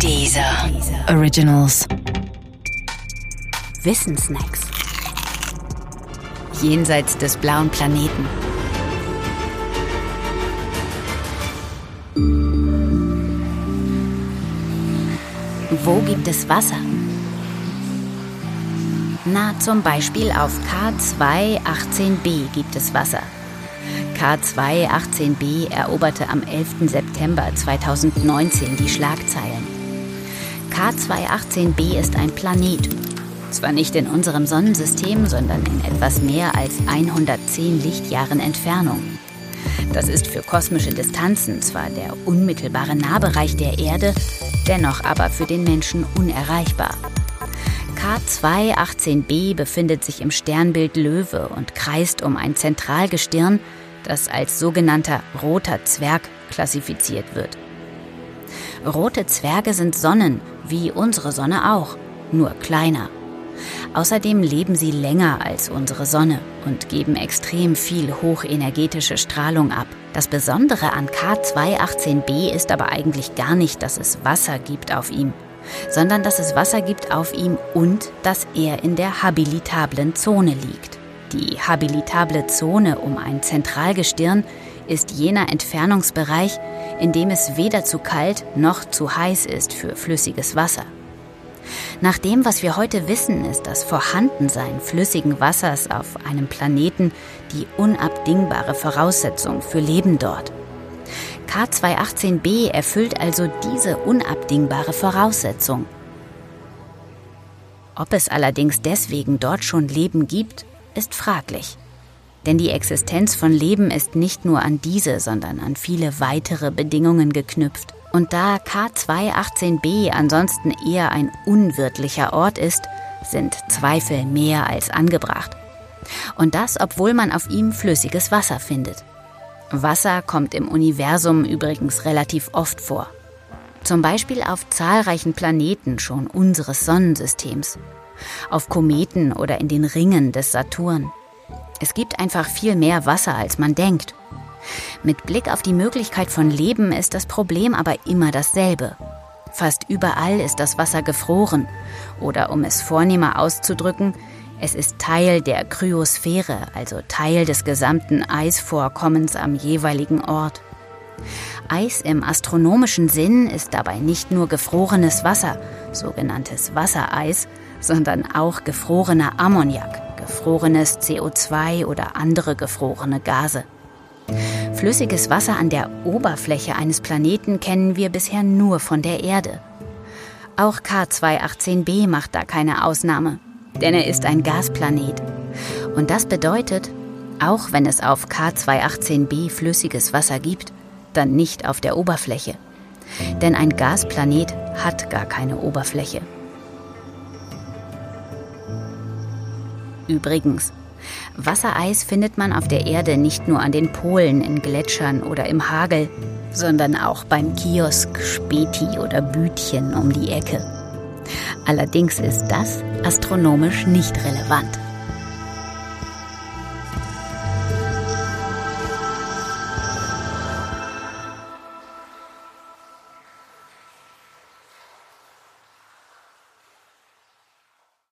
Dieser Originals. Wissensnacks. Jenseits des blauen Planeten. Wo gibt es Wasser? Na, zum Beispiel auf K218b gibt es Wasser. K218b eroberte am 11. September 2019 die Schlagzeilen. K218b ist ein Planet. Zwar nicht in unserem Sonnensystem, sondern in etwas mehr als 110 Lichtjahren Entfernung. Das ist für kosmische Distanzen zwar der unmittelbare Nahbereich der Erde, dennoch aber für den Menschen unerreichbar. K218b befindet sich im Sternbild Löwe und kreist um ein Zentralgestirn, das als sogenannter roter Zwerg klassifiziert wird. Rote Zwerge sind Sonnen, wie unsere Sonne auch, nur kleiner. Außerdem leben sie länger als unsere Sonne und geben extrem viel hochenergetische Strahlung ab. Das Besondere an K218b ist aber eigentlich gar nicht, dass es Wasser gibt auf ihm, sondern dass es Wasser gibt auf ihm und dass er in der habilitablen Zone liegt. Die habilitable Zone um ein Zentralgestirn ist jener Entfernungsbereich, in dem es weder zu kalt noch zu heiß ist für flüssiges Wasser. Nach dem, was wir heute wissen, ist das Vorhandensein flüssigen Wassers auf einem Planeten die unabdingbare Voraussetzung für Leben dort. K218b erfüllt also diese unabdingbare Voraussetzung. Ob es allerdings deswegen dort schon Leben gibt, ist fraglich. Denn die Existenz von Leben ist nicht nur an diese, sondern an viele weitere Bedingungen geknüpft. Und da K218b ansonsten eher ein unwirtlicher Ort ist, sind Zweifel mehr als angebracht. Und das, obwohl man auf ihm flüssiges Wasser findet. Wasser kommt im Universum übrigens relativ oft vor. Zum Beispiel auf zahlreichen Planeten schon unseres Sonnensystems auf Kometen oder in den Ringen des Saturn. Es gibt einfach viel mehr Wasser, als man denkt. Mit Blick auf die Möglichkeit von Leben ist das Problem aber immer dasselbe. Fast überall ist das Wasser gefroren. Oder um es vornehmer auszudrücken, es ist Teil der Kryosphäre, also Teil des gesamten Eisvorkommens am jeweiligen Ort. Eis im astronomischen Sinn ist dabei nicht nur gefrorenes Wasser, sogenanntes Wassereis, sondern auch gefrorener Ammoniak, gefrorenes CO2 oder andere gefrorene Gase. Flüssiges Wasser an der Oberfläche eines Planeten kennen wir bisher nur von der Erde. Auch K218b macht da keine Ausnahme, denn er ist ein Gasplanet. Und das bedeutet, auch wenn es auf K218b flüssiges Wasser gibt, dann nicht auf der Oberfläche. Denn ein Gasplanet hat gar keine Oberfläche. Übrigens, Wassereis findet man auf der Erde nicht nur an den Polen, in Gletschern oder im Hagel, sondern auch beim Kiosk, Späti oder Bütchen um die Ecke. Allerdings ist das astronomisch nicht relevant.